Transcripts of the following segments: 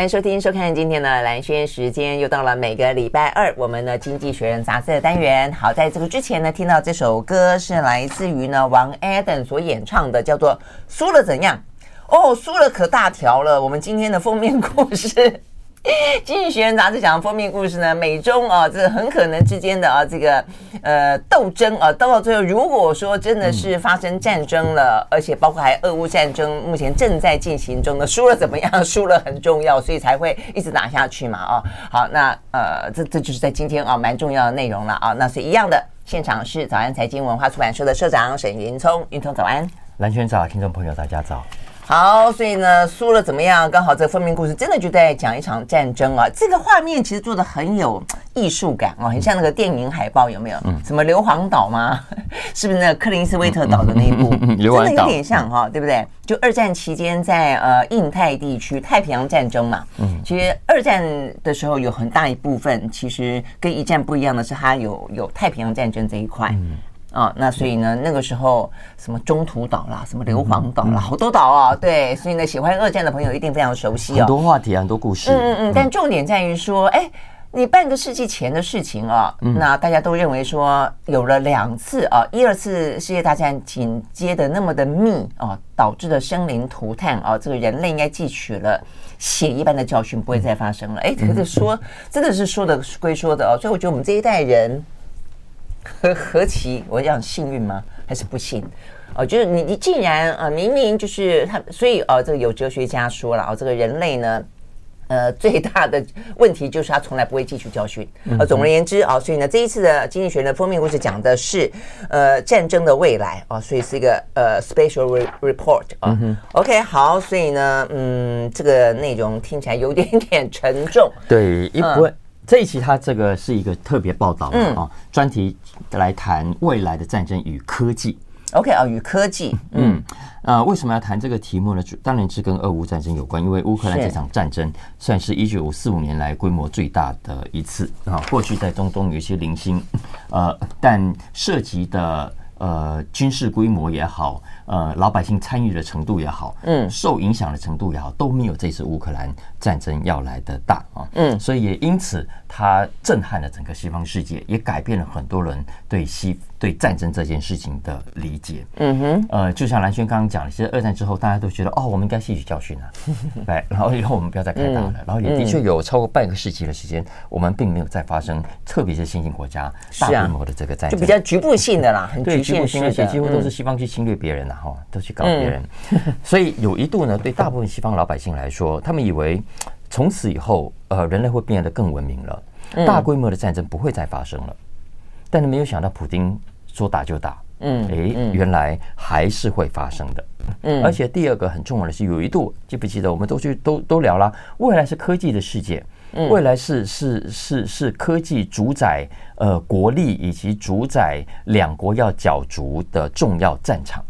欢迎收听、收看今天的蓝轩时间，又到了每个礼拜二，我们的《经济学人》杂志的单元。好，在这个之前呢，听到这首歌是来自于呢王 Adam 所演唱的，叫做《输了怎样》。哦，输了可大条了。我们今天的封面故事。经济学人杂志讲的封面故事呢，美中啊，这很可能之间的啊，这个呃斗争啊，到到最后，如果说真的是发生战争了，而且包括还俄乌战争目前正在进行中的，输了怎么样？输了很重要，所以才会一直打下去嘛啊。好，那呃，这这就是在今天啊蛮重要的内容了啊。那是一样的，现场是早安财经文化出版社的社长沈云聪，云聪早安，蓝轩早，听众朋友大家早。好，所以呢，输了怎么样？刚好这个封面故事真的就在讲一场战争啊！这个画面其实做的很有艺术感哦，很像那个电影海报，有没有？嗯。什么硫磺岛吗？是不是那个克林斯威特岛的那一部？真的有点像哈，对不对？就二战期间在呃印太地区太平洋战争嘛。嗯。其实二战的时候有很大一部分，其实跟一战不一样的是，它有有太平洋战争这一块。嗯。啊、哦，那所以呢，那个时候什么中途岛啦，什么硫磺岛啦，嗯、好多岛啊、哦，对，所以呢，喜欢二战的朋友一定非常熟悉哦。很多话题，很多故事。嗯嗯嗯，但重点在于说，哎，你半个世纪前的事情啊、那大家都认为说，有了两次啊，一二次世界大战紧接的那么的密啊，导致的生灵涂炭啊，这个人类应该汲取了血一般的教训，不会再发生了。哎、嗯，可是说真的是说的归说的哦，所以我觉得我们这一代人。何何其我讲幸运吗？还是不幸？哦，就是你你竟然啊、呃，明明就是他，所以哦，这个有哲学家说了哦，这个人类呢，呃，最大的问题就是他从来不会汲取教训。呃，总而言之啊、哦，所以呢，这一次的经济学的封面故事讲的是呃战争的未来啊、哦，所以是一个呃 special report 啊。嗯、OK，好，所以呢，嗯，这个内容听起来有点点沉重。对，一不会。嗯这一期它这个是一个特别报道啊，嗯、专题来谈未来的战争与科技。OK 啊，与科技，嗯，呃，为什么要谈这个题目呢？当然是跟俄乌战争有关，因为乌克兰这场战争算是一九四五年来规模最大的一次啊。过去在中东有一些零星，呃，但涉及的呃军事规模也好。呃，老百姓参与的程度也好，嗯，受影响的程度也好，都没有这次乌克兰战争要来的大啊，嗯，所以也因此它震撼了整个西方世界，也改变了很多人对西对战争这件事情的理解，嗯哼，呃，就像蓝轩刚刚讲的，其实二战之后大家都觉得哦，我们应该吸取教训啊，对，然后以后我们不要再开打了，然后也的确有超过半个世纪的时间，我们并没有再发生，特别是新兴国家大规模的这个战争，就比较局部性的啦，很局限性，而且几乎都是西方去侵略别人呐。哈，都去搞别人，嗯、所以有一度呢，对大部分西方老百姓来说，他们以为从此以后，呃，人类会变得更文明了，大规模的战争不会再发生了。但是没有想到，普丁说打就打，嗯，诶，原来还是会发生的。嗯，而且第二个很重要的是，有一度记不记得，我们都去都都聊了，未来是科技的世界。未来是是是是科技主宰呃国力以及主宰两国要角逐的重要战场，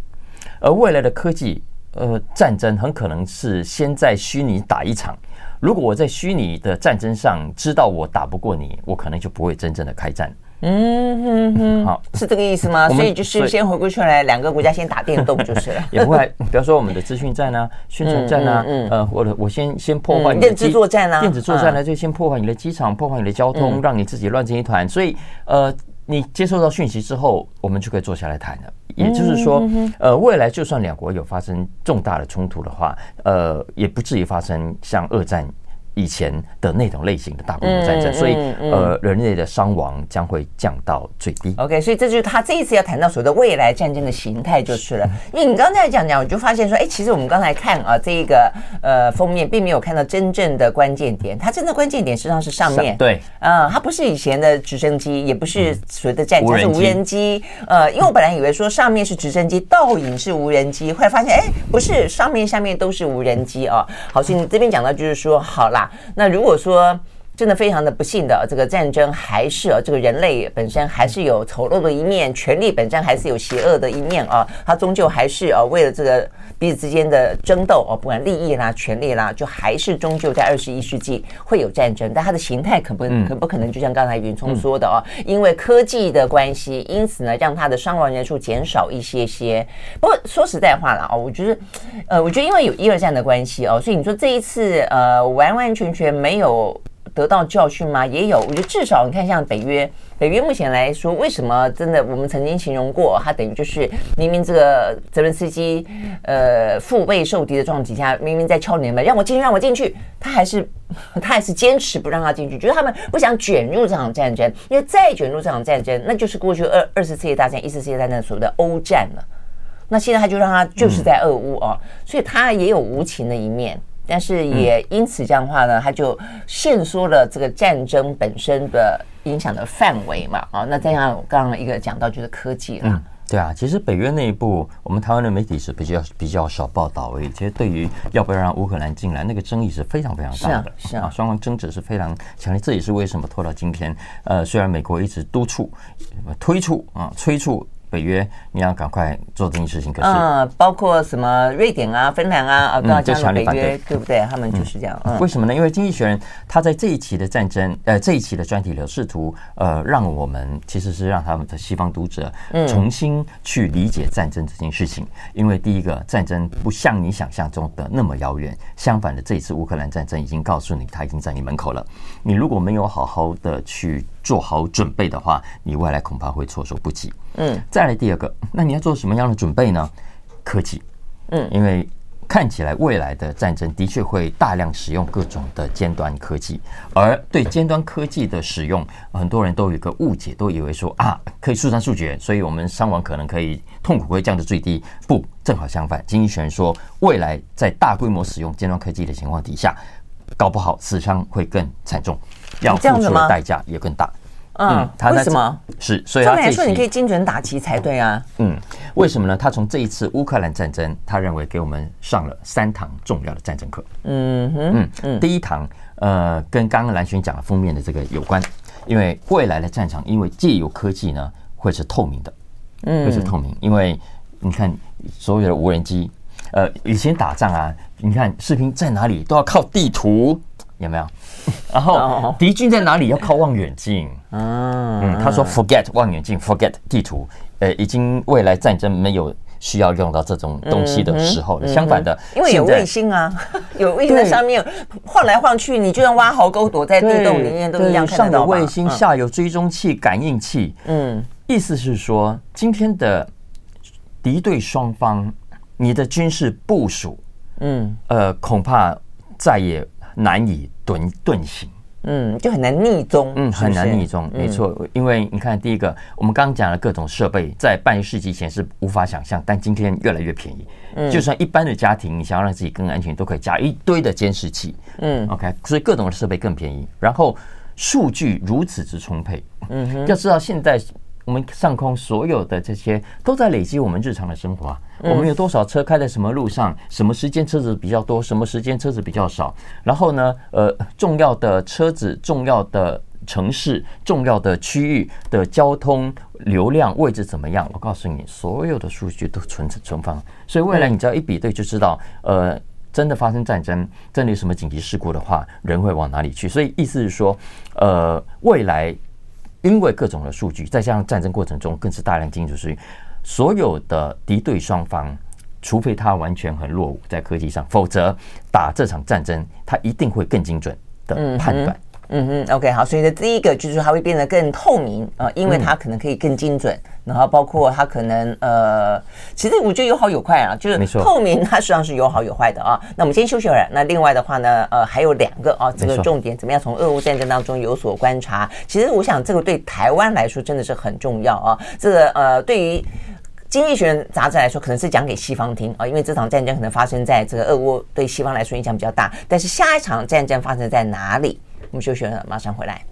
而未来的科技呃战争很可能是先在虚拟打一场，如果我在虚拟的战争上知道我打不过你，我可能就不会真正的开战。嗯哼哼，好，是这个意思吗？所以就是先回过去来，两个国家先打电动就是了。也不会，比方说我们的资讯战啊、宣传战啊，呃，我的我先先破坏你的电子作战啊，电子作战呢就先破坏你的机场，破坏你的交通，让你自己乱成一团。所以呃，你接受到讯息之后，我们就可以坐下来谈了。也就是说，呃，未来就算两国有发生重大的冲突的话，呃，也不至于发生像二战。以前的那种类型的大规模战争，所以呃，人类的伤亡将会降到最低。OK，所以这就是他这一次要谈到所谓的未来战争的形态就是了。因 为你刚才讲讲，我就发现说，哎，其实我们刚才看啊，这一个呃封面并没有看到真正的关键点，它真的关键点实际上是上面。对，啊，它不是以前的直升机，也不是所谓的战机，是无人机。呃，因为我本来以为说上面是直升机，倒影是无人机，后来发现哎，不是，上面下面都是无人机啊。好，所以你这边讲到就是说，好那如果说真的非常的不幸的这个战争，还是啊，这个人类本身还是有丑陋的一面，权力本身还是有邪恶的一面啊，它终究还是啊，为了这个彼此之间的争斗哦，不管利益啦、权力啦，就还是终究在二十一世纪会有战争，但它的形态可不可不可能就像刚才云聪说的啊，因为科技的关系，因此呢，让它的伤亡人数减少一些些。不过说实在话了啊，我觉得，呃，我觉得因为有一二战的关系哦，所以你说这一次呃，完完全全没有。得到教训吗？也有，我觉得至少你看，像北约，北约目前来说，为什么真的？我们曾经形容过，它等于就是明明这个泽连斯基，呃，腹背受敌的状况底下，明明在敲你门，让我进去，让我进去，他还是 他还是坚持不让他进去，觉得他们不想卷入这场战争，因为再卷入这场战争，那就是过去二二次世界大战、一次世界大战所谓的欧战了。那现在他就让他就是在俄乌啊，所以他也有无情的一面。但是也因此这样的话呢，它就限缩了这个战争本身的影响的范围嘛。啊，那再像刚刚一个讲到就是科技了。嗯，对啊，其实北约内部，我们台湾的媒体是比较比较少报道而已。其实对于要不要让乌克兰进来，那个争议是非常非常大的。是啊，双方争执是非常强烈。这也是为什么拖到今天。呃，虽然美国一直督促、推促啊、催促。北约，你要赶快做这件事情。可是，嗯，包括什么瑞典啊、芬兰啊，啊，都要加入北约，对不对？他们就是这样。嗯，为什么呢？因为《经济学人》他在这一期的战争，呃，这一期的专题里，试图呃，让我们其实是让他们的西方读者重新去理解战争这件事情。因为第一个，战争不像你想象中的那么遥远，相反的，这一次乌克兰战争已经告诉你，它已经在你门口了。你如果没有好好的去做好准备的话，你未来恐怕会措手不及。嗯，再来第二个，那你要做什么样的准备呢？科技，嗯，因为看起来未来的战争的确会大量使用各种的尖端科技，而对尖端科技的使用，很多人都有一个误解，都以为说啊，可以速战速决，所以我们伤亡可能可以痛苦会降至最低。不，正好相反，经济学人说，未来在大规模使用尖端科技的情况底下，搞不好死伤会更惨重，要付出的代价也更大。嗯，他为什么？是，所以他来说你可以精准打击才对啊。嗯，为什么呢？他从这一次乌克兰战争，他认为给我们上了三堂重要的战争课。嗯哼，嗯嗯，第一堂，呃，跟刚刚蓝轩讲的封面的这个有关，因为未来的战场，因为借由科技呢，会是透明的，嗯，会是透明，因为你看所有的无人机，呃，以前打仗啊，你看士兵在哪里都要靠地图。有没有？然后敌军在哪里？要靠望远镜。嗯，他说 “forget 望远镜，forget 地图”。呃，已经未来战争没有需要用到这种东西的时候了。相反的，因为有卫星啊，有卫星在上面晃来晃去，你就算挖壕沟躲在地洞里面都一样看得到。上有卫星，下有追踪器、感应器。嗯，意思是说，今天的敌对双方，你的军事部署，嗯，呃，恐怕再也。难以遁遁形，嗯，就很难逆中，嗯，很难逆中，没错。因为你看，第一个，我们刚刚讲的各种设备，在半个世纪前是无法想象，但今天越来越便宜。嗯，就算一般的家庭，你想要让自己更安全，都可以加一堆的监视器。嗯，OK，所以各种的设备更便宜，然后数据如此之充沛。嗯，要知道现在。我们上空所有的这些都在累积我们日常的生活啊。我们有多少车开在什么路上？什么时间车子比较多？什么时间车子比较少？然后呢，呃，重要的车子、重要的城市、重要的区域的交通流量位置怎么样？我告诉你，所有的数据都存存放。所以未来你只要一比对就知道，呃，真的发生战争，真的有什么紧急事故的话，人会往哪里去？所以意思是说，呃，未来。因为各种的数据，再加上战争过程中更是大量精准数据，所有的敌对双方，除非他完全很落伍在科技上，否则打这场战争，他一定会更精准的判断。哼，OK，好，所以呢，第一个就是它会变得更透明啊、呃，因为它可能可以更精准，嗯、然后包括它可能呃，其实我觉得有好有坏啊，就是透明它实际上是有好有坏的啊。那我们先休息会儿，那另外的话呢，呃，还有两个啊，这个重点怎么样从俄乌战争当中有所观察？其实我想这个对台湾来说真的是很重要啊，这个呃，对于。经济学人杂志来说，可能是讲给西方听啊，因为这场战争可能发生在这个俄乌，对西方来说影响比较大。但是下一场战争发生在哪里？我们休息了，马上回来。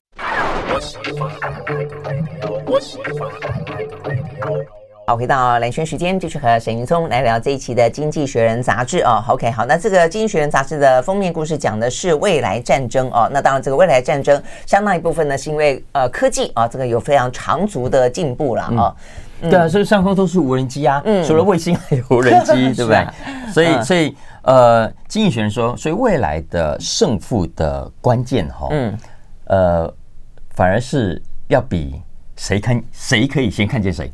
好，回到兰萱时间，继续和沈云聪来聊这一期的《经济学人》杂志哦。OK，好，那这个《经济学人》杂志的封面故事讲的是未来战争哦。那当然，这个未来战争相当一部分呢，是因为呃科技啊，这个有非常长足的进步了啊。对啊，所以上空都是无人机啊，除了卫星还有无人机，对不对？所以，所以呃，经济学人说，所以未来的胜负的关键哈，嗯，呃，反而是要比谁看谁可以先看见谁。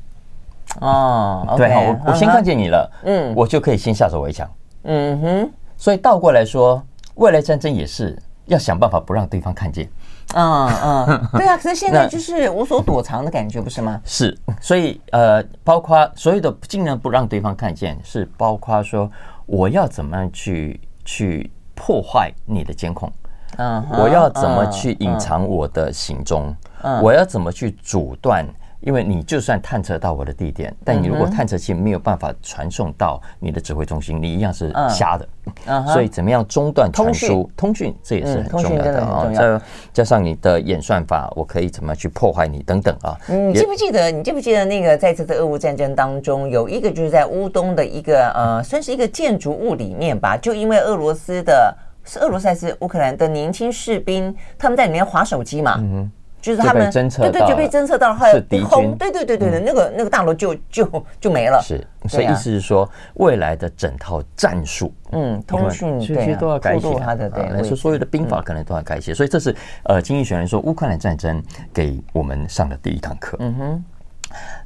哦，对，我我先看见你了，嗯，我就可以先下手为强，嗯哼。所以倒过来说，未来战争也是要想办法不让对方看见。嗯嗯，对啊，可是现在就是无所躲藏的感觉，不是吗？是，所以呃，包括所有的尽量不让对方看见，是包括说我要怎么样去去破坏你的监控，嗯，我要怎么去隐藏我的行踪，嗯，我要怎么去阻断。因为你就算探测到我的地点，但你如果探测器没有办法传送到你的指挥中心，你一样是瞎的。所以怎么样中断传输？通讯这也是很重要的啊。再加上你的演算法，我可以怎么去破坏你等等啊？你记不记得？你记不记得那个在这次俄乌战争当中，有一个就是在乌东的一个呃，算是一个建筑物里面吧？就因为俄罗斯的，是俄罗斯还是乌克兰的年轻士兵，他们在里面划手机嘛？嗯就是他们对对就被侦测到了，后来敌军对对对对对，那个那个大楼就就就没了。是，所以意思是说，未来的整套战术，嗯，通讯其实都要改写。他的对，所以所有的兵法可能都要改写。所以这是呃，经济学人说，乌克兰战争给我们上的第一堂课。嗯哼，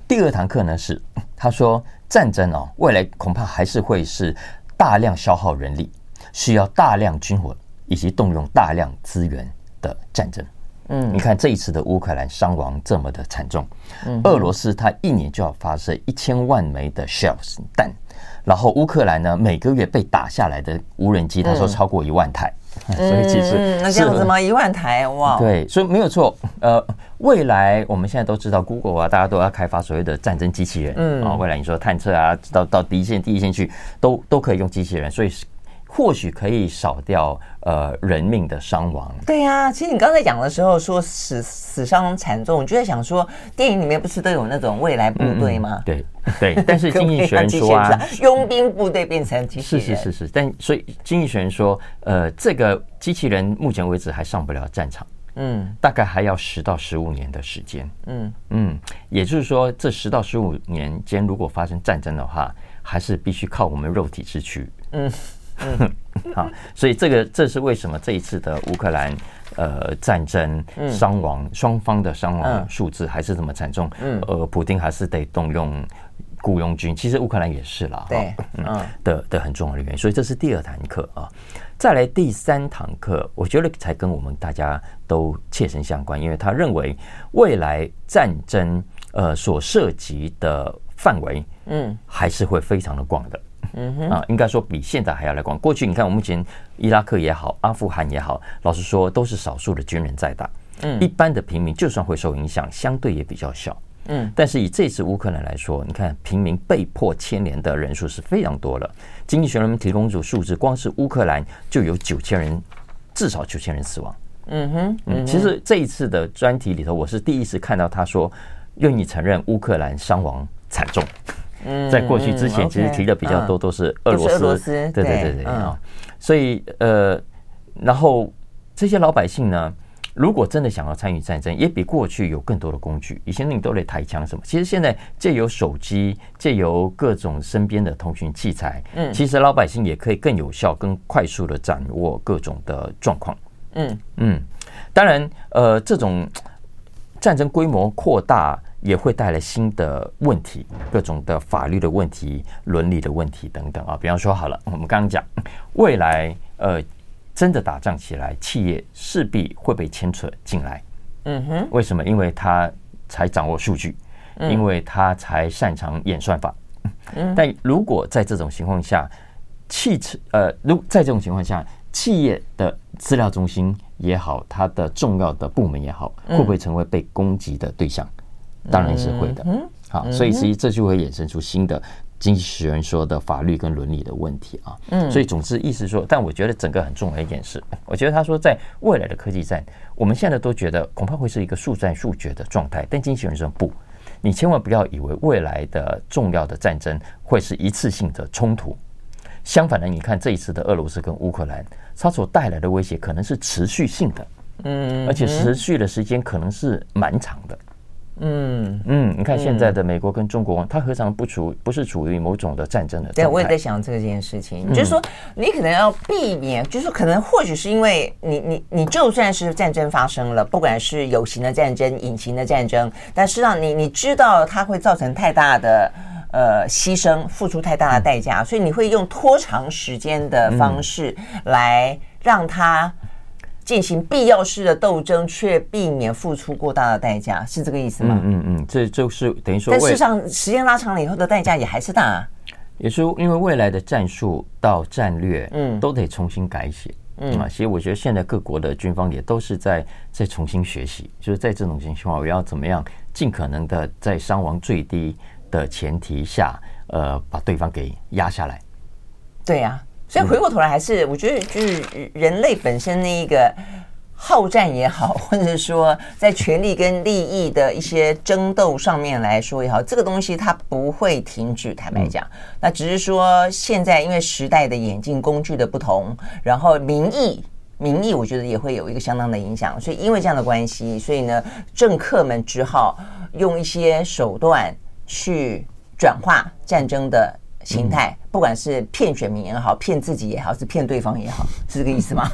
第二堂课呢是他说，战争哦，未来恐怕还是会是大量消耗人力，需要大量军火以及动用大量资源的战争。嗯，你看这一次的乌克兰伤亡这么的惨重，嗯，俄罗斯它一年就要发射一千万枚的 shells 弹，然后乌克兰呢每个月被打下来的无人机，他说超过一万台，嗯，所以其实嗯，那这样子吗？一万台哇，对，所以没有错。呃，未来我们现在都知道，Google 啊，大家都要开发所谓的战争机器人，嗯啊，未来你说探测啊，到到第一线、第一线去，都都可以用机器人，所以。或许可以少掉呃人命的伤亡。对呀、啊，其实你刚才讲的时候说死死伤惨重，我就在想说，电影里面不是都有那种未来部队吗？嗯、对对，但是经济学人说啊，佣兵部队变成机器人，是是是是，但所以经济学人说，呃，这个机器人目前为止还上不了战场，嗯，大概还要十到十五年的时间，嗯嗯，也就是说，这十到十五年间，如果发生战争的话，还是必须靠我们肉体之躯，嗯。嗯，好，所以这个这是为什么这一次的乌克兰呃战争伤亡双方的伤亡数字还是这么惨重？嗯，呃，普丁还是得动用雇佣军，其实乌克兰也是了，对，嗯的的很重要的原因。所以这是第二堂课啊，再来第三堂课，我觉得才跟我们大家都切身相关，因为他认为未来战争呃所涉及的范围，嗯，还是会非常的广的。嗯哼啊，应该说比现在还要来广。过去你看，我目前伊拉克也好，阿富汗也好，老实说都是少数的军人在打。嗯，一般的平民就算会受影响，相对也比较小。嗯，但是以这次乌克兰来说，你看平民被迫牵连的人数是非常多了。经济学人们提供一组数字，光是乌克兰就有九千人，至少九千人死亡。嗯哼，嗯，其实这一次的专题里头，我是第一次看到他说愿意承认乌克兰伤亡惨重。在过去之前，其实提的比较多都是俄罗斯，对对对对啊，所以呃，然后这些老百姓呢，如果真的想要参与战争，也比过去有更多的工具。以前你都得抬枪什么，其实现在借由手机，借由各种身边的通讯器材，嗯，其实老百姓也可以更有效、更快速的掌握各种的状况。嗯嗯，当然，呃，这种战争规模扩大。也会带来新的问题，各种的法律的问题、伦理的问题等等啊。比方说，好了，我们刚刚讲未来，呃，真的打仗起来，企业势必会被牵扯进来。嗯哼，为什么？因为他才掌握数据，因为他才擅长演算法。嗯，但如果在这种情况下，汽车呃，如在这种情况下，企业的资料中心也好，它的重要的部门也好，会不会成为被攻击的对象？当然是会的。嗯，好，所以其实际这就会衍生出新的经济学人说的法律跟伦理的问题啊。嗯，所以总之意思说，但我觉得整个很重要的一件事，我觉得他说在未来的科技战，我们现在都觉得恐怕会是一个速战速决的状态，但经济学人说不，你千万不要以为未来的重要的战争会是一次性的冲突。相反的，你看这一次的俄罗斯跟乌克兰，它所带来的威胁可能是持续性的，嗯，而且持续的时间可能是蛮长的，嗯嗯，你看现在的美国跟中国，它何尝不处不是处于某种的战争的？对，我也在想这件事情，就是说你可能要避免，就是说可能或许是因为你你你就算是战争发生了，不管是有形的战争、隐形的战争，但实际上你你知道它会造成太大的。呃，牺牲付出太大的代价，所以你会用拖长时间的方式来让他进行必要式的斗争，却避免付出过大的代价，是这个意思吗？嗯嗯，这就是等于说，但事实上时间拉长了以后的代价也还是大啊。也是因为未来的战术到战略，嗯，都得重新改写，嗯啊，其实我觉得现在各国的军方也都是在在重新学习，就是在这种情况下，我要怎么样尽可能的在伤亡最低的前提下，呃，把对方给压下来。对呀、啊，所以回过头来，还是我觉得，就是人类本身那一个好战也好，或者是说在权力跟利益的一些争斗上面来说也好，这个东西它不会停止。坦白讲，那只是说现在因为时代的演进、工具的不同，然后民意、民意，我觉得也会有一个相当的影响。所以因为这样的关系，所以呢，政客们只好用一些手段。去转化战争的形态，不管是骗选民也好，骗自己也好，是骗对方也好，是这个意思吗？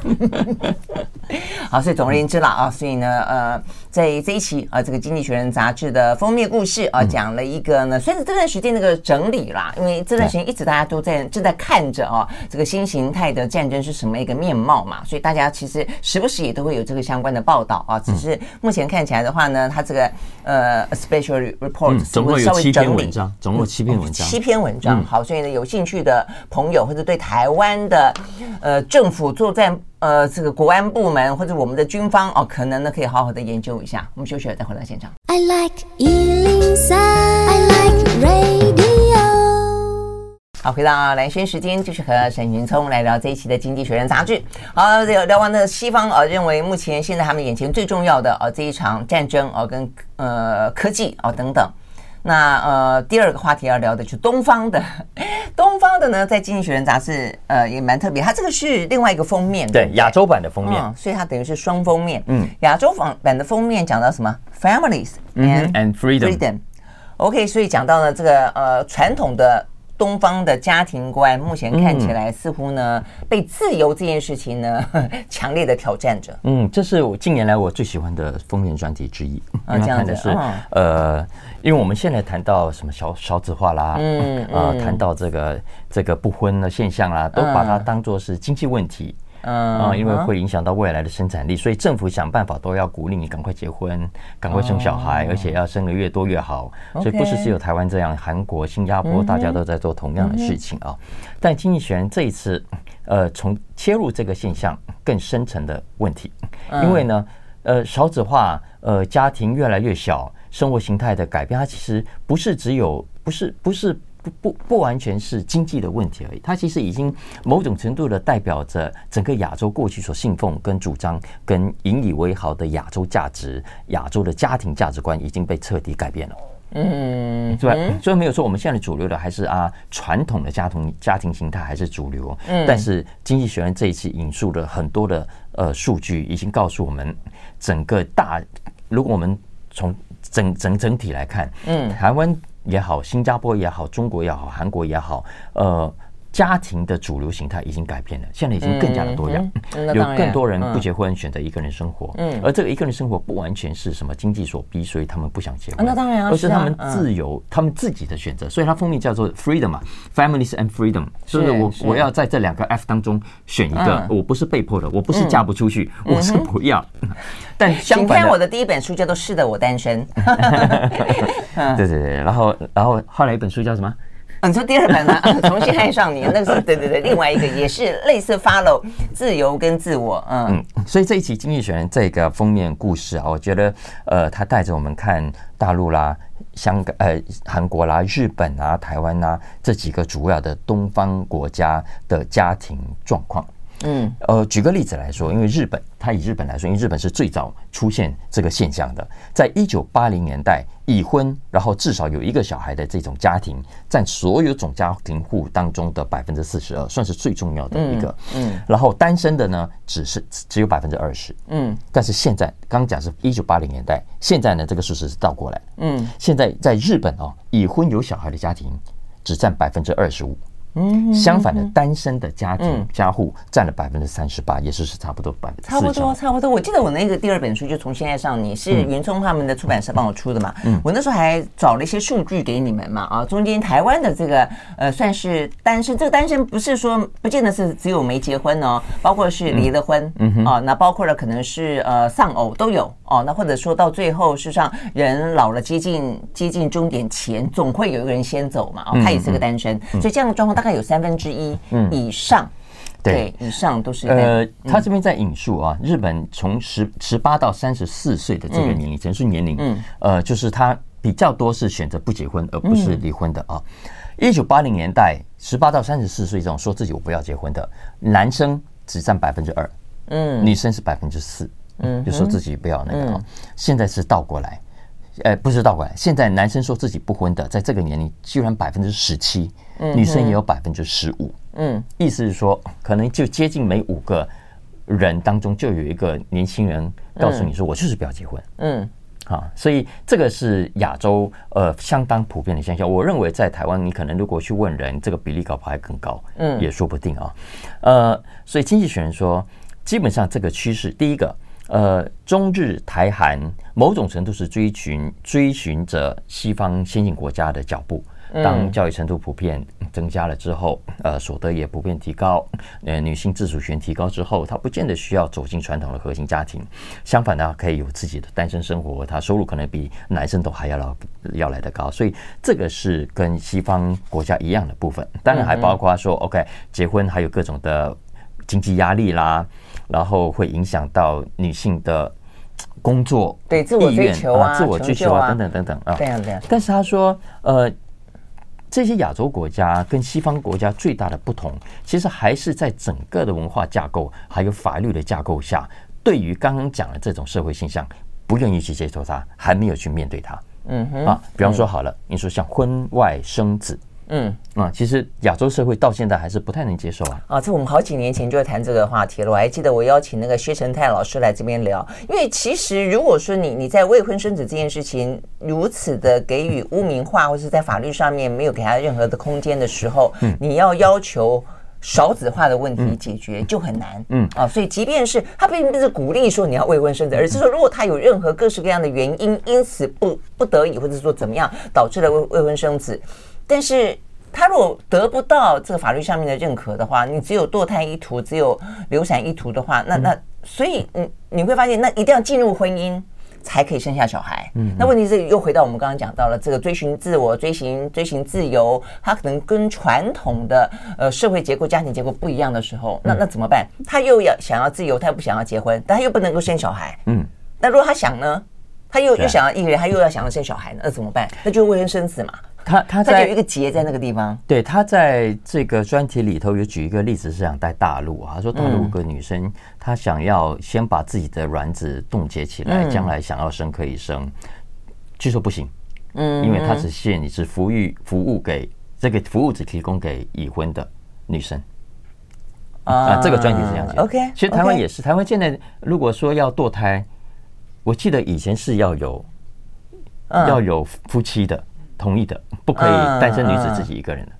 好，所以总而言之啦啊，所以呢，呃，在这一期啊，这个《经济学人》杂志的封面故事啊，讲了一个呢，随着这段时间那个整理啦，因为这段时间一直大家都在正在看着啊，这个新形态的战争是什么一个面貌嘛，所以大家其实时不时也都会有这个相关的报道啊，只是目前看起来的话呢，它这个呃，special report 总共有七篇文章，总共七篇文章，七篇文章。好，所以呢，有兴趣的朋友或者对台湾的呃政府作战。呃，这个国安部门或者我们的军方哦，可能呢可以好好的研究一下。我们休息了再回到现场。I like 103, I like radio。好，回到蓝轩时间，就是和沈云聪来聊这一期的《经济学人》杂志。好，聊聊完了西方啊，认为目前现在他们眼前最重要的啊这一场战争啊，跟呃科技啊等等。那呃，第二个话题要聊的就是东方的，东方的呢，在《经济学人》杂志呃也蛮特别，它这个是另外一个封面，对，亚洲版的封面，嗯，所以它等于是双封面。嗯，亚洲版版的封面讲到什么？Families and, and freedom。freedom。OK，所以讲到了这个呃传统的。东方的家庭观目前看起来似乎呢，被自由这件事情呢 强烈的挑战着。嗯，这是我近年来我最喜欢的封面专题之一。啊，这样的是呃，因为我们现在谈到什么少少子化啦，嗯，啊，谈到这个这个不婚的现象啦，都把它当作是经济问题。嗯，因为会影响到未来的生产力，所以政府想办法都要鼓励你赶快结婚，赶快生小孩，而且要生得越多越好。所以不是只有台湾这样，韩国、新加坡大家都在做同样的事情啊。但经济学人这一次，呃，从切入这个现象更深层的问题，因为呢，呃，少子化，呃，家庭越来越小，生活形态的改变，它其实不是只有，不是，不是。不不不完全是经济的问题而已，它其实已经某种程度的代表着整个亚洲过去所信奉跟主张跟引以为豪的亚洲价值，亚洲的家庭价值观已经被彻底改变了。嗯，对吧？所以没有说我们现在主流的还是啊传统的家庭家庭形态还是主流。嗯，但是经济学人这一次引述了很多的呃数据，已经告诉我们整个大，如果我们从整整整体来看，嗯，台湾。也好，新加坡也好，中国也好，韩国也好，呃，家庭的主流形态已经改变了，现在已经更加的多样，有更多人不结婚选择一个人生活。嗯，而这个一个人生活不完全是什么经济所逼，所以他们不想结婚。那当然，而是他们自由，他们自己的选择。所以它封面叫做 freedom 嘛，families and freedom。所以我我要在这两个 F 当中选一个，我不是被迫的，我不是嫁不出去，我是不要。但相反，我的第一本书叫做《是的，我单身》。对对对，然后然后后来一本书叫什么？你说第二本呢？重新爱上你，那个是对对对，另外一个也是类似 follow 自由跟自我，嗯嗯。所以这一期《经济学人》这个封面故事啊，我觉得呃，他带着我们看大陆啦、香港、呃、韩国啦、日本啊、台湾啊这几个主要的东方国家的家庭状况。嗯，呃，举个例子来说，因为日本，它以日本来说，因为日本是最早出现这个现象的，在一九八零年代，已婚然后至少有一个小孩的这种家庭，占所有总家庭户当中的百分之四十二，算是最重要的一个。嗯，然后单身的呢，只是只有百分之二十。嗯，但是现在刚讲是一九八零年代，现在呢，这个数字是倒过来。嗯，现在在日本哦，已婚有小孩的家庭只占百分之二十五。嗯，相反的，单身的家庭家户占了百分之三十八，也是是差不多百分之差不多差不多。我记得我那个第二本书就从现在上，你是云聪他们的出版社帮我出的嘛？嗯，我那时候还找了一些数据给你们嘛啊，中间台湾的这个呃算是单身，这个单身不是说不见得是只有没结婚哦，包括是离了婚，嗯。啊，那包括了可能是呃丧偶都有哦，那或者说到最后，事实上人老了接近接近终点前，总会有一个人先走嘛，哦，他也是个单身，所以这样的状况大。大概有三分之一以上，嗯、对，以上都是呃，他这边在引述啊，日本从十十八到三十四岁的这个年龄，陈述、嗯、年龄，嗯，呃，就是他比较多是选择不结婚，而不是离婚的啊。一九八零年代，十八到三十四岁这种说自己我不要结婚的男生只占百分之二，嗯，女生是百分之四，嗯，就说自己不要那个现在是倒过来。呃，不是倒过来。现在男生说自己不婚的，在这个年龄居然百分之十七，女生也有百分之十五。嗯，意思是说，可能就接近每五个人当中就有一个年轻人告诉你说，我就是不要结婚。嗯，啊，所以这个是亚洲呃相当普遍的现象。我认为在台湾，你可能如果去问人，这个比例搞不好还更高，嗯，也说不定啊。呃，所以经济学人说，基本上这个趋势，第一个。呃，中日台韩某种程度是追寻追寻着西方先进国家的脚步。当教育程度普遍增加了之后，呃，所得也普遍提高，呃，女性自主权提高之后，她不见得需要走进传统的核心家庭，相反呢，可以有自己的单身生活，她收入可能比男生都还要要要来得高。所以这个是跟西方国家一样的部分。当然还包括说，OK，结婚还有各种的经济压力啦。然后会影响到女性的工作对自我追求啊、自我追求啊等等等等啊。对啊，对啊。但是他说，呃，这些亚洲国家跟西方国家最大的不同，其实还是在整个的文化架构还有法律的架构下，对于刚刚讲的这种社会现象，不愿意去接受它，还没有去面对它。嗯哼。啊，比方说好了，你说像婚外生子。嗯啊，其实亚洲社会到现在还是不太能接受啊。啊，这我们好几年前就谈这个话题了。我还记得我邀请那个薛成泰老师来这边聊，因为其实如果说你你在未婚生子这件事情如此的给予污名化，或是在法律上面没有给他任何的空间的时候，嗯，你要要求少子化的问题解决就很难。嗯啊，所以即便是他并不是鼓励说你要未婚生子，而是说如果他有任何各式各样的原因，因此不不得已或者说怎么样导致了未未婚生子。但是他如果得不到这个法律上面的认可的话，你只有堕胎一途，只有流产一途的话，那那所以你你会发现，那一定要进入婚姻才可以生下小孩。嗯，那问题是又回到我们刚刚讲到了这个追寻自我、追寻追寻自由，他可能跟传统的呃社会结构、家庭结构不一样的时候，那那怎么办？他又要想要自由，他又不想要结婚，但他又不能够生小孩。嗯，那如果他想呢？他又又想要一个人，他又要想要生小孩呢？那怎么办？那就是未婚生子嘛。他他在有一个结在那个地方。对，他在这个专题里头有举一个例子，是想在大陆啊。他说，大陆有个女生，她想要先把自己的卵子冻结起来，将来想要生可以生。据说不行，嗯，因为他只限你是服务服务给这个服务只提供给已婚的女生啊。这个专题是这样子。OK，其实台湾也是，台湾现在如果说要堕胎，我记得以前是要有要有夫妻的。同意的，不可以单身女子自己一个人的。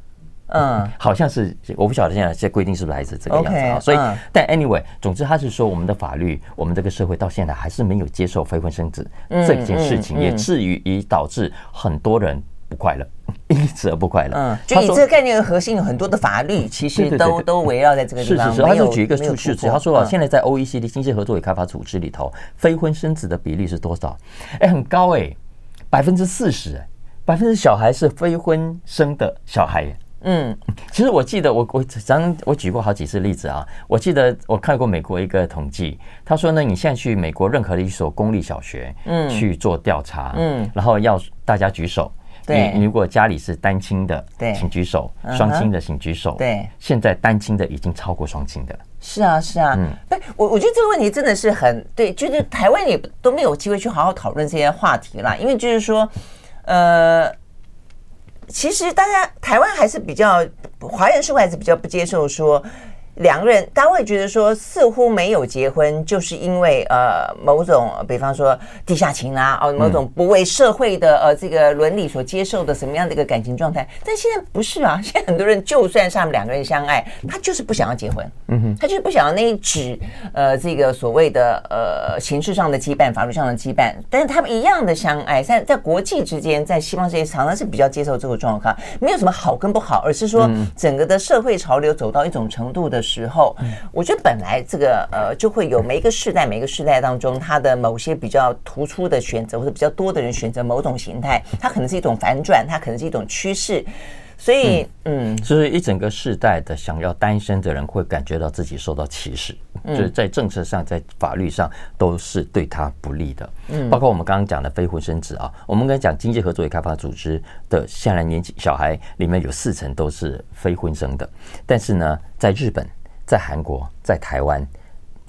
嗯，好像是我不晓得现在这规定是不是还是这个样子啊所以，嗯、但 anyway，总之他是说，我们的法律，我们这个社会到现在还是没有接受非婚生子这件事情，也至于以导致很多人不快乐，因此而不快乐。嗯，就以这个概念的核心，有很多的法律 其实都都围绕在这个地方。是是是，他就举一个数据，他说啊，现在在 OECD 经济合作与开发组织里头，非婚生子的比例是多少？哎，很高哎，百分之四十哎。百分之小孩是非婚生的小孩，嗯，其实我记得我我咱我举过好几次例子啊，我记得我看过美国一个统计，他说呢，你现在去美国任何的一所公立小学，嗯，去做调查，嗯，然后要大家举手，对，你如果家里是单亲的，对，请举手，双亲的请举手，对，现在单亲的已经超过双亲的，是啊是啊，嗯，不，我我觉得这个问题真的是很对，就是台湾也都没有机会去好好讨论这些话题啦，因为就是说。呃，其实大家台湾还是比较华人社会还是比较不接受说。两个人，大家会觉得说，似乎没有结婚，就是因为呃某种，比方说地下情啊，哦某种不为社会的呃这个伦理所接受的什么样的一个感情状态。但现在不是啊，现在很多人就算是他们两个人相爱，他就是不想要结婚，嗯哼，他就是不想要那一纸呃这个所谓的呃形式上的羁绊，法律上的羁绊。但是他们一样的相爱，在在国际之间，在西方世界常常是比较接受这个状况，没有什么好跟不好，而是说整个的社会潮流走到一种程度的。时候，我觉得本来这个呃，就会有每一个世代，每一个世代当中，他的某些比较突出的选择，或者比较多的人选择某种形态，它可能是一种反转，它可能是一种趋势。所以，嗯，就是一整个世代的想要单身的人会感觉到自己受到歧视，就是在政策上，在法律上都是对他不利的。嗯，包括我们刚刚讲的非婚生子啊，我们刚才讲经济合作与开发组织的，现在年纪小孩里面有四成都是非婚生的，但是呢，在日本。在韩国、在台湾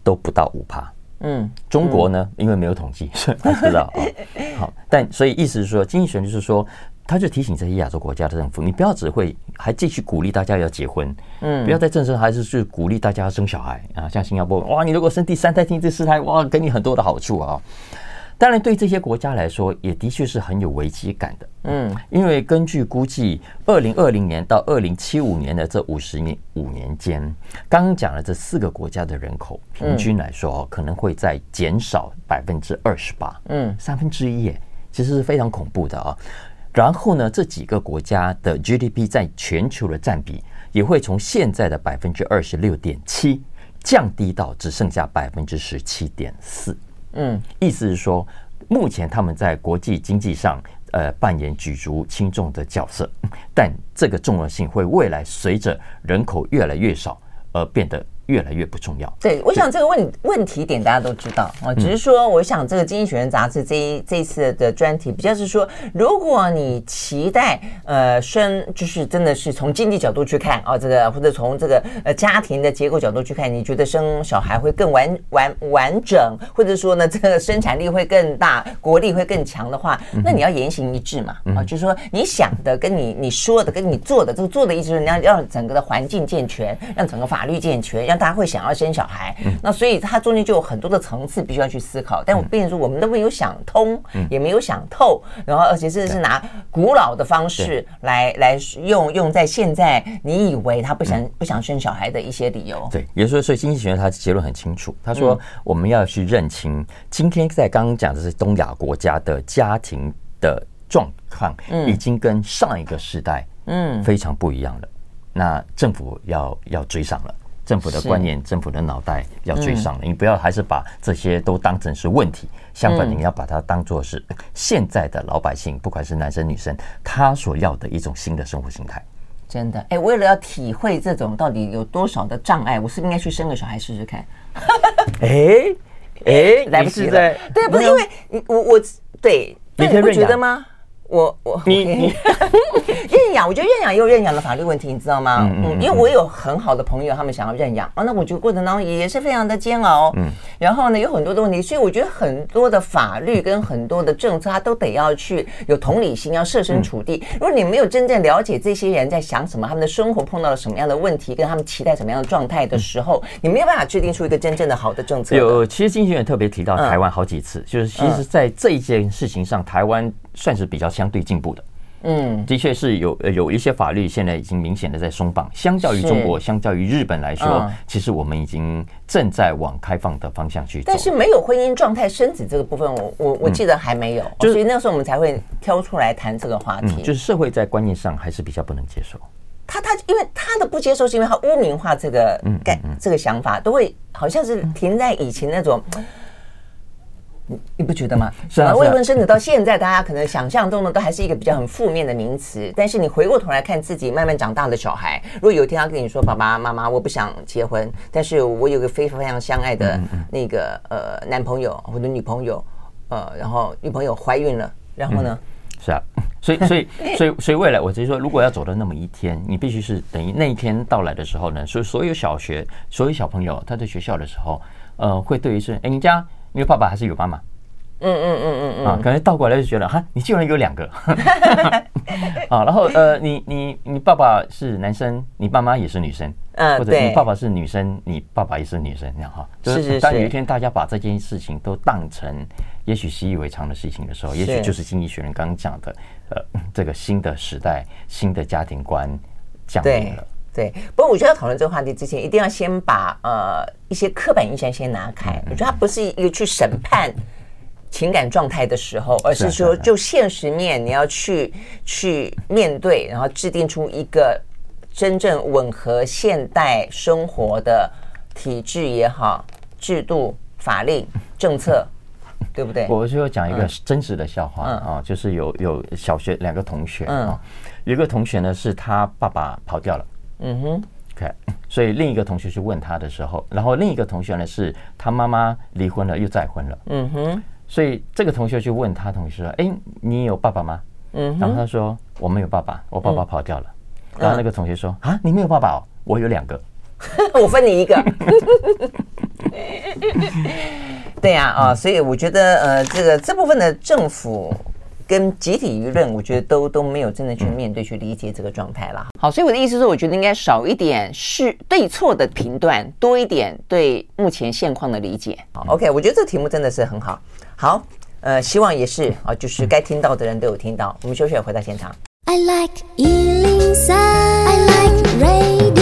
都不到五趴，嗯，中国呢，因为没有统计，所以不知道啊。好，但所以意思是说，经济学就是说，他就提醒这些亚洲国家的政府，你不要只会还继续鼓励大家要结婚，嗯，不要再政策还是去鼓励大家要生小孩。啊，像新加坡，哇，你如果生第三胎、第四胎，哇，给你很多的好处啊。当然，对这些国家来说，也的确是很有危机感的。嗯，因为根据估计，二零二零年到二零七五年的这五十年五年间，刚刚讲了这四个国家的人口，平均来说，可能会在减少百分之二十八。嗯，三分之一耶，其实是非常恐怖的啊。然后呢，这几个国家的 GDP 在全球的占比，也会从现在的百分之二十六点七降低到只剩下百分之十七点四。嗯，意思是说，目前他们在国际经济上，呃，扮演举足轻重的角色，但这个重要性会未来随着人口越来越少而变得。越来越不重要。对，我想这个问问题点大家都知道。啊，只是说，我想这个《经济学人》杂志这一这一次的专题，比较是说，如果你期待呃生，就是真的是从经济角度去看啊，这个或者从这个呃家庭的结构角度去看，你觉得生小孩会更完完完整，或者说呢，这个生产力会更大，国力会更强的话，那你要言行一致嘛。啊，就是说你想的跟你你说的跟你做的这个做的意思是你要让整个的环境健全，让整个法律健全，让大家会想要生小孩，那所以它中间就有很多的层次必须要去思考。但我变成说，我们都没有想通，也没有想透，然后而且甚至是拿古老的方式来来用用在现在，你以为他不想不想生小孩的一些理由。对，也就是说，所以经济学家他结论很清楚，他说我们要去认清，今天在刚刚讲的是东亚国家的家庭的状况，已经跟上一个时代嗯非常不一样了。那政府要要追上了。政府的观念，政府的脑袋要追上了。你不要还是把这些都当成是问题，相反，你要把它当做是现在的老百姓，不管是男生女生，他所要的一种新的生活形态。真的，哎，为了要体会这种到底有多少的障碍，我是不是应该去生个小孩试试看？哎 哎，来不及了。对，不是因为你我我对，你不觉得吗？我我你 你认养，我觉得认养也有认养的法律问题，你知道吗？嗯，因为我有很好的朋友，他们想要认养啊，那我觉得过程当中也是非常的煎熬。嗯，然后呢，有很多的问题，所以我觉得很多的法律跟很多的政策，它都得要去有同理心，要设身处地。如果你没有真正了解这些人在想什么，他们的生活碰到了什么样的问题，跟他们期待什么样的状态的时候，你没有办法制定出一个真正的好的政策。有，其实金星也特别提到台湾好几次，就是其实在这一件事情上，台湾。算是比较相对进步的，嗯，的确是有有一些法律现在已经明显的在松绑，相较于中国，相较于日本来说，嗯、其实我们已经正在往开放的方向去走。但是没有婚姻状态生子这个部分，我我我记得还没有，嗯就是、所以那时候我们才会挑出来谈这个话题。嗯、就是社会在观念上还是比较不能接受。他他因为他的不接受，是因为他污名化这个概、嗯嗯嗯、这个想法，都会好像是停在以前那种。你你不觉得吗？是啊，未婚生子到现在，大家可能想象中的都还是一个比较很负面的名词。但是你回过头来看自己慢慢长大的小孩，如果有一天他跟你说：“爸爸妈妈，我不想结婚，但是我有个非常非常相爱的那个呃男朋友或者女朋友，呃，然后女朋友怀孕了，然后呢？”是啊，所以所以所以所以未来我直接说，如果要走到那么一天，你必须是等于那一天到来的时候呢，所以所有小学所有小朋友他在学校的时候，呃，会对于是：“哎，你家。”你有爸爸还是有妈妈？嗯嗯嗯嗯嗯。啊，可能倒过来就觉得哈，你竟然有两个。啊，然后呃，你你你爸爸是男生，你爸妈也是女生，嗯，或者你爸爸是女生，你爸爸也是女生，这样哈，就是当有一天大家把这件事情都当成也许习以为常的事情的时候，也许就是经济学人刚刚讲的呃，这个新的时代、新的家庭观降临了。对，不过我觉得讨论这个话题之前，一定要先把呃一些刻板印象先拿开。我觉得它不是一个去审判情感状态的时候，而是说就现实面你要去去面对，然后制定出一个真正吻合现代生活的体制也好、制度、法令、政策，对不对？我就讲一个真实的笑话啊，就是有有小学两个同学啊，有一个同学呢是他爸爸跑掉了。嗯哼，OK，所以另一个同学去问他的时候，然后另一个同学呢是他妈妈离婚了又再婚了。嗯哼，所以这个同学去问他同学说：“哎，你有爸爸吗？”嗯，然后他说：“我没有爸爸，我爸爸跑掉了。”然后那个同学说：“啊，你没有爸爸哦？我有两个，我分你一个。”对呀，啊，所以我觉得呃，这个这部分的政府。跟集体舆论，我觉得都都没有真的去面对、去理解这个状态了。好，所以我的意思是，我觉得应该少一点是对错的评断，多一点对目前现况的理解。好，OK，我觉得这个题目真的是很好。好，呃，希望也是啊，就是该听到的人都有听到。我们休息，回到现场。I like 103, I like radio。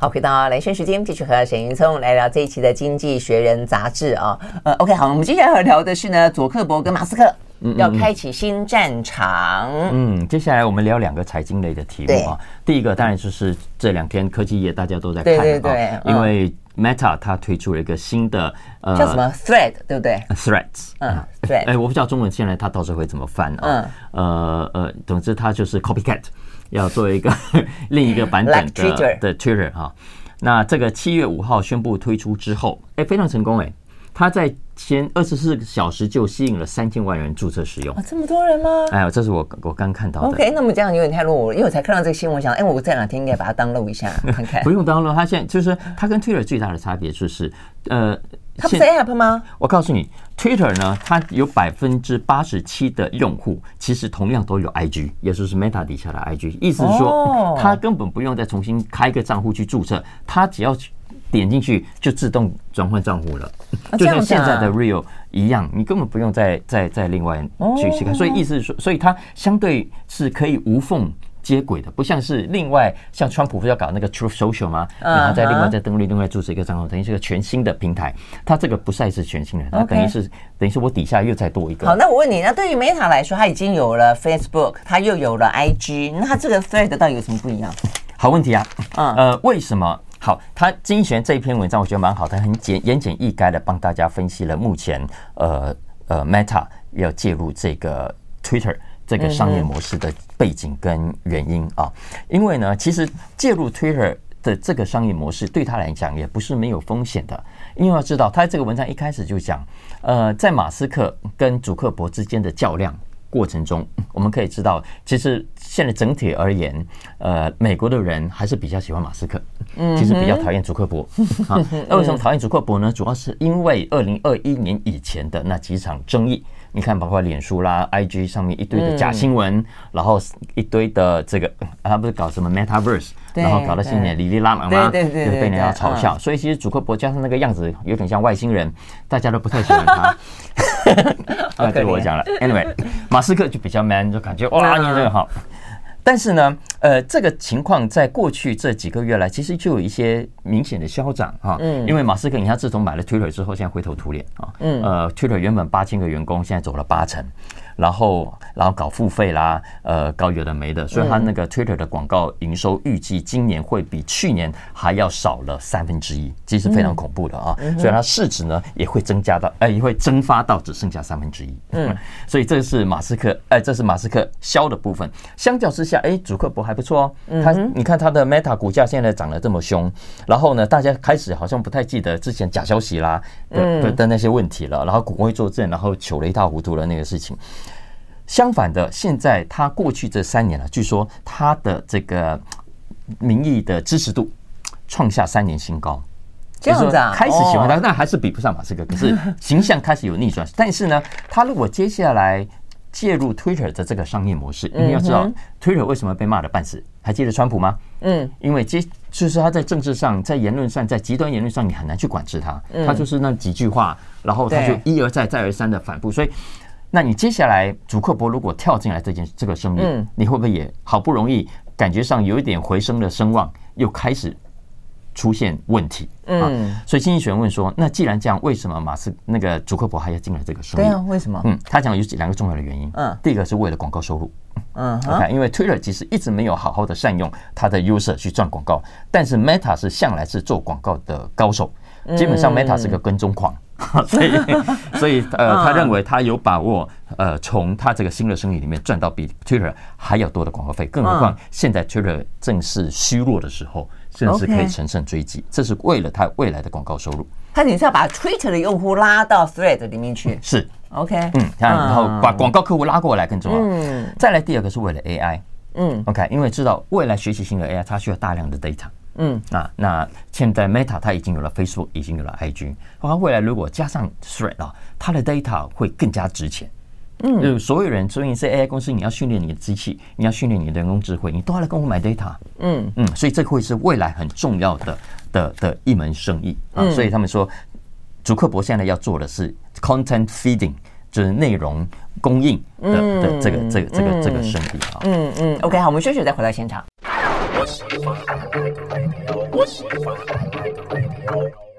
好，回到连线时间，继续和沈云聪来聊这一期的《经济学人》杂志啊。呃，OK，好，我们接下来要聊的是呢，佐克伯跟马斯克。要开启新战场。嗯，接下来我们聊两个财经类的题目啊。第一个当然就是这两天科技业大家都在看啊，因为 Meta 它推出了一个新的呃叫什么 Thread 对不对？Threads，嗯，对。哎，我不知道中文现在它到时候会怎么翻啊？呃呃，总之它就是 Copycat，要做一个 另一个版本的的 Twitter 哈。那这个七月五号宣布推出之后，哎，非常成功哎。他在前二十四小时就吸引了三千万人注册使用啊，这么多人吗？哎呦，这是我我刚看到的。OK，那么这样有点太落伍了，因为我才看到这个新闻，我想，哎，我这两天应该把它 download 一下看看。不用 download，它现在就是它跟 Twitter 最大的差别就是，呃，它不是 App 吗？我告诉你，Twitter 呢，它有百分之八十七的用户其实同样都有 IG，也就是 Meta 底下的 IG，意思是说，他根本不用再重新开一个账户去注册，他只要去。点进去就自动转换账户了，就像现在的 Real 一样，你根本不用再再再另外去去看。所以意思是说，所以它相对是可以无缝接轨的，不像是另外像川普不是要搞那个 Truth Social 吗？然后再另外再登录另外注册一个账号，等于是个全新的平台。它这个不再是全新的，它等于是等于是我底下又再多一个。好，那我问你，那对于 Meta 来说，它已经有了 Facebook，它又有了 IG，那它这个 Thread 到底有什么不一样？好问题啊，嗯呃，为什么？好，他精选这一篇文章，我觉得蛮好的，很简言简意赅的帮大家分析了目前呃呃 Meta 要介入这个 Twitter 这个商业模式的背景跟原因啊。因为呢，其实介入 Twitter 的这个商业模式对他来讲也不是没有风险的，因为要知道他这个文章一开始就讲，呃，在马斯克跟祖克伯之间的较量。过程中，我们可以知道，其实现在整体而言，呃，美国的人还是比较喜欢马斯克，其实比较讨厌祖克伯。啊，那为什么讨厌祖克伯呢？主要是因为二零二一年以前的那几场争议。你看，包括脸书啦、IG 上面一堆的假新闻，然后一堆的这个，他不是搞什么 Metaverse，然后搞到现在哩哩啦啦嘛，就是被人家嘲笑。所以其实祖克伯加上那个样子，有点像外星人，大家都不太喜欢他。啊，这个我讲了。Anyway，马斯克就比较 man，就感觉哇，你这个好。但是呢，呃，这个情况在过去这几个月来，其实就有一些明显的消长哈。嗯。因为马斯克，你看，自从买了 Twitter 之后，现在灰头土脸啊。嗯。呃，Twitter 原本八千个员工，现在走了八成。然后，然后搞付费啦，呃，搞有的没的，所以他那个 Twitter 的广告营收预计今年会比去年还要少了三分之一，其实非常恐怖的啊。所以它市值呢也会增加到，哎，也会蒸发到只剩下三分之一。嗯，所以这是马斯克，哎，这是马斯克销的部分。相较之下，哎，祖克伯还不错哦。他你看他的 Meta 股价现在涨得这么凶，然后呢，大家开始好像不太记得之前假消息啦的的那些问题了，然后股会作证，然后糗了一塌糊涂的那个事情。相反的，现在他过去这三年了，据说他的这个民意的支持度创下三年新高。这样子啊，开始喜欢他，那还是比不上马斯克。可是形象开始有逆转。但是呢，他如果接下来介入 Twitter 的这个商业模式，你要知道 Twitter 为什么被骂得半死？还记得川普吗？嗯，因为接就是他在政治上、在言论上、在极端言论上，你很难去管制他。他就是那几句话，然后他就一而再、再而三的反复，所以。那你接下来，祖克伯如果跳进来这件这个生意，你会不会也好不容易感觉上有一点回升的声望，又开始出现问题？嗯，所以经济学人问说，那既然这样，为什么马斯那个祖克伯还要进来这个生意？对啊，为什么？嗯，他讲有两个重要的原因。嗯，第一个是为了广告收入。嗯，OK，因为 Twitter 其实一直没有好好的善用它的 user 去赚广告，但是 Meta 是向来是做广告的高手，基本上 Meta 是个跟踪狂。所以，所以，呃，他认为他有把握，呃，从他这个新的生意里面赚到比 Twitter 还要多的广告费。更何况，现在 Twitter 正是虚弱的时候，甚至可以乘胜追击。这是为了他未来的广告收入。他等于是要把 Twitter 的用户拉到 Thread 里面去。是，OK，嗯，然后把广告客户拉过来更重要。嗯，再来第二个是为了 AI。嗯，OK，因为知道未来学习型的 AI，它需要大量的 data。嗯，啊那现在 Meta 它已经有了 Facebook，已经有了 IG，它未来如果加上 Thread 啊，它的 data 会更加值钱。嗯，就是所有人，所以你是 AI 公司，你要训练你的机器，你要训练你的人工智慧，你都要来跟我买 data。嗯嗯，所以这会是未来很重要的的的一门生意啊。所以他们说，祖克伯现在要做的是 content feeding，就是内容供应的的这个这个这个这个生意啊。嗯嗯，OK，好，我们休息再回到现场。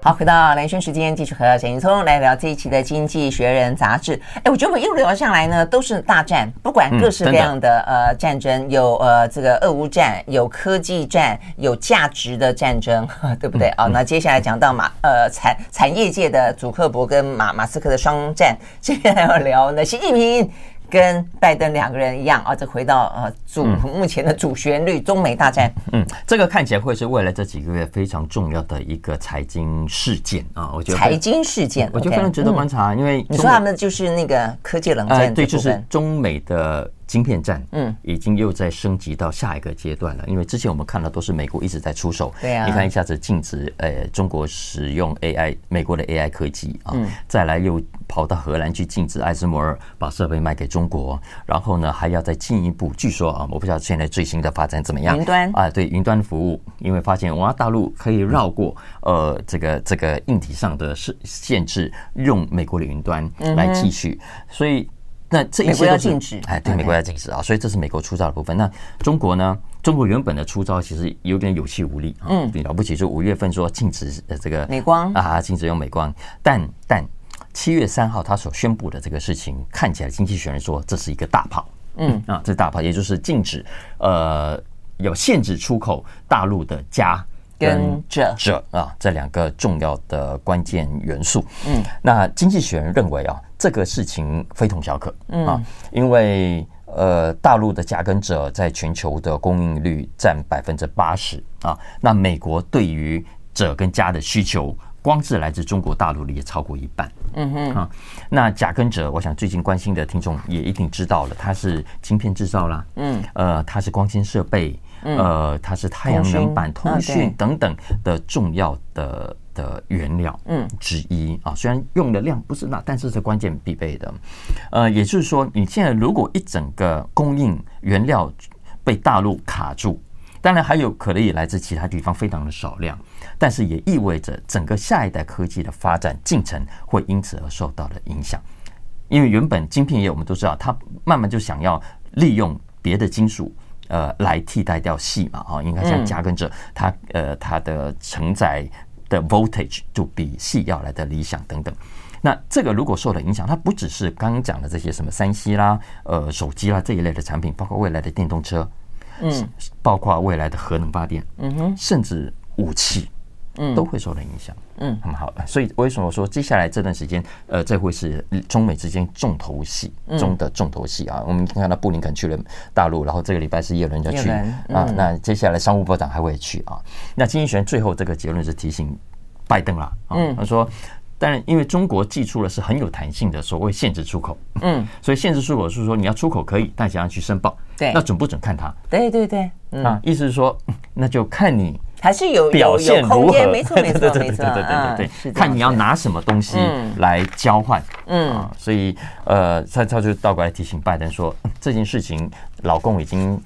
好，回到蓝轩时间，继续和简云聪来聊这一期的《经济学人》杂志。哎，我觉得我们一路聊下来呢，都是大战，不管各式各样的呃战争，有呃这个俄乌战，有科技战，有价值的战争，对不对啊？那接下来讲到马呃产产业界的祖克伯跟马马斯克的双战，接下来要聊呢，习近平。跟拜登两个人一样啊，这回到呃主目前的主旋律，中美大战。嗯，这个看起来会是未来这几个月非常重要的一个财经事件啊，我觉得财经事件，我觉得非常值得观察，因为你说他们就是那个科技冷战，对，就是中美的。晶片战，嗯，已经又在升级到下一个阶段了。因为之前我们看到都是美国一直在出手，对啊，你看一下子禁止，呃，中国使用 AI，美国的 AI 科技啊，再来又跑到荷兰去禁止艾斯摩尔把设备卖给中国，然后呢还要再进一步，据说啊，我不知道现在最新的发展怎么样。云端啊，对，云端服务，因为发现哇，大陆可以绕过呃这个这个硬体上的限限制，用美国的云端来继续，所以。那这一些要禁止，哎，对，美国要禁止啊，所以这是美国出招的部分。那中国呢？中国原本的出招其实有点有气无力啊，嗯，了不起，就五月份说禁止呃这个美光啊，禁止用美光，但但七月三号他所宣布的这个事情，看起来经济学人说这是一个大炮，嗯啊，这是大炮，也就是禁止呃有限制出口大陆的镓。跟鍺鍺啊，这两个重要的关键元素。嗯，那经济学人认为啊，这个事情非同小可。嗯啊，因为呃，大陆的镓跟鍺在全球的供应率占百分之八十啊。那美国对于者跟家的需求，光是来自中国大陆的也超过一半。嗯哼啊，那甲根者，我想最近关心的听众也一定知道了，它是晶片制造啦。嗯，呃，它是光纤设备。呃，它是太阳能板、通讯等等的重要的的原料嗯之一啊。虽然用的量不是那，但是是关键必备的。呃，也就是说，你现在如果一整个供应原料被大陆卡住，当然还有可能也来自其他地方，非常的少量，但是也意味着整个下一代科技的发展进程会因此而受到了影响。因为原本晶片业我们都知道，它慢慢就想要利用别的金属呃来替代掉细嘛，哈，应该像夹跟着，它呃它的承载的 voltage 就比系要来的理想等等。那这个如果受了影响，它不只是刚刚讲的这些什么三 C 啦、呃手机啦这一类的产品，包括未来的电动车，嗯，包括未来的核能发电，嗯哼，甚至武器，嗯，都会受到影响，嗯，很好。所以为什么说接下来这段时间，呃，这会是中美之间重头戏中的重头戏啊？我们看到布林肯去了大陆，然后这个礼拜是耶伦要去啊，那接下来商务部长还会去啊。那经济学最后这个结论是提醒拜登了，嗯，他说。但因为中国寄出了是很有弹性的所谓限制出口，嗯，所以限制出口是说你要出口可以，但想要去申报，对，那准不准看他？对对对，啊，意思是说，那就看你还是有表现如何，没错没错没错，对对对对对，看你要拿什么东西来交换，嗯，所以呃，他他就倒过来提醒拜登说，这件事情老共已经。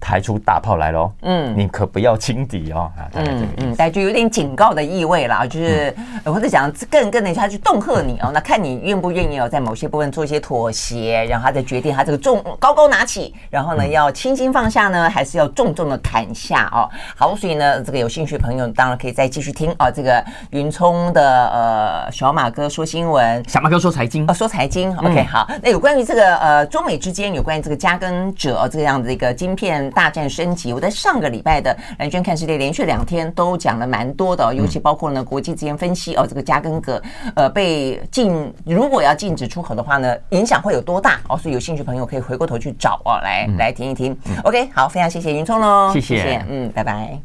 抬出大炮来喽！嗯，你可不要轻敌哦！啊，嗯嗯，大家就有点警告的意味啦，就是或者讲更更的，他去恫吓你哦。那 看你愿不愿意哦，在某些部分做一些妥协，然后他再决定他这个重高高拿起，然后呢要轻轻放下呢，还是要重重的砍下哦。好，所以呢，这个有兴趣的朋友当然可以再继续听哦。这个云聪的呃小马哥说新闻，小马哥说财经哦，说财经。OK，好，那有关于这个呃中美之间有关于这个加甘蔗这个样子一个晶片。大战升级，我在上个礼拜的蓝娟看世界连续两天都讲了蛮多的，尤其包括呢国际之间分析哦，这个加根格呃被禁，如果要禁止出口的话呢，影响会有多大哦？所以有兴趣朋友可以回过头去找哦，来来听一听。OK，好，非常谢谢云聪喽，谢谢，嗯，拜拜。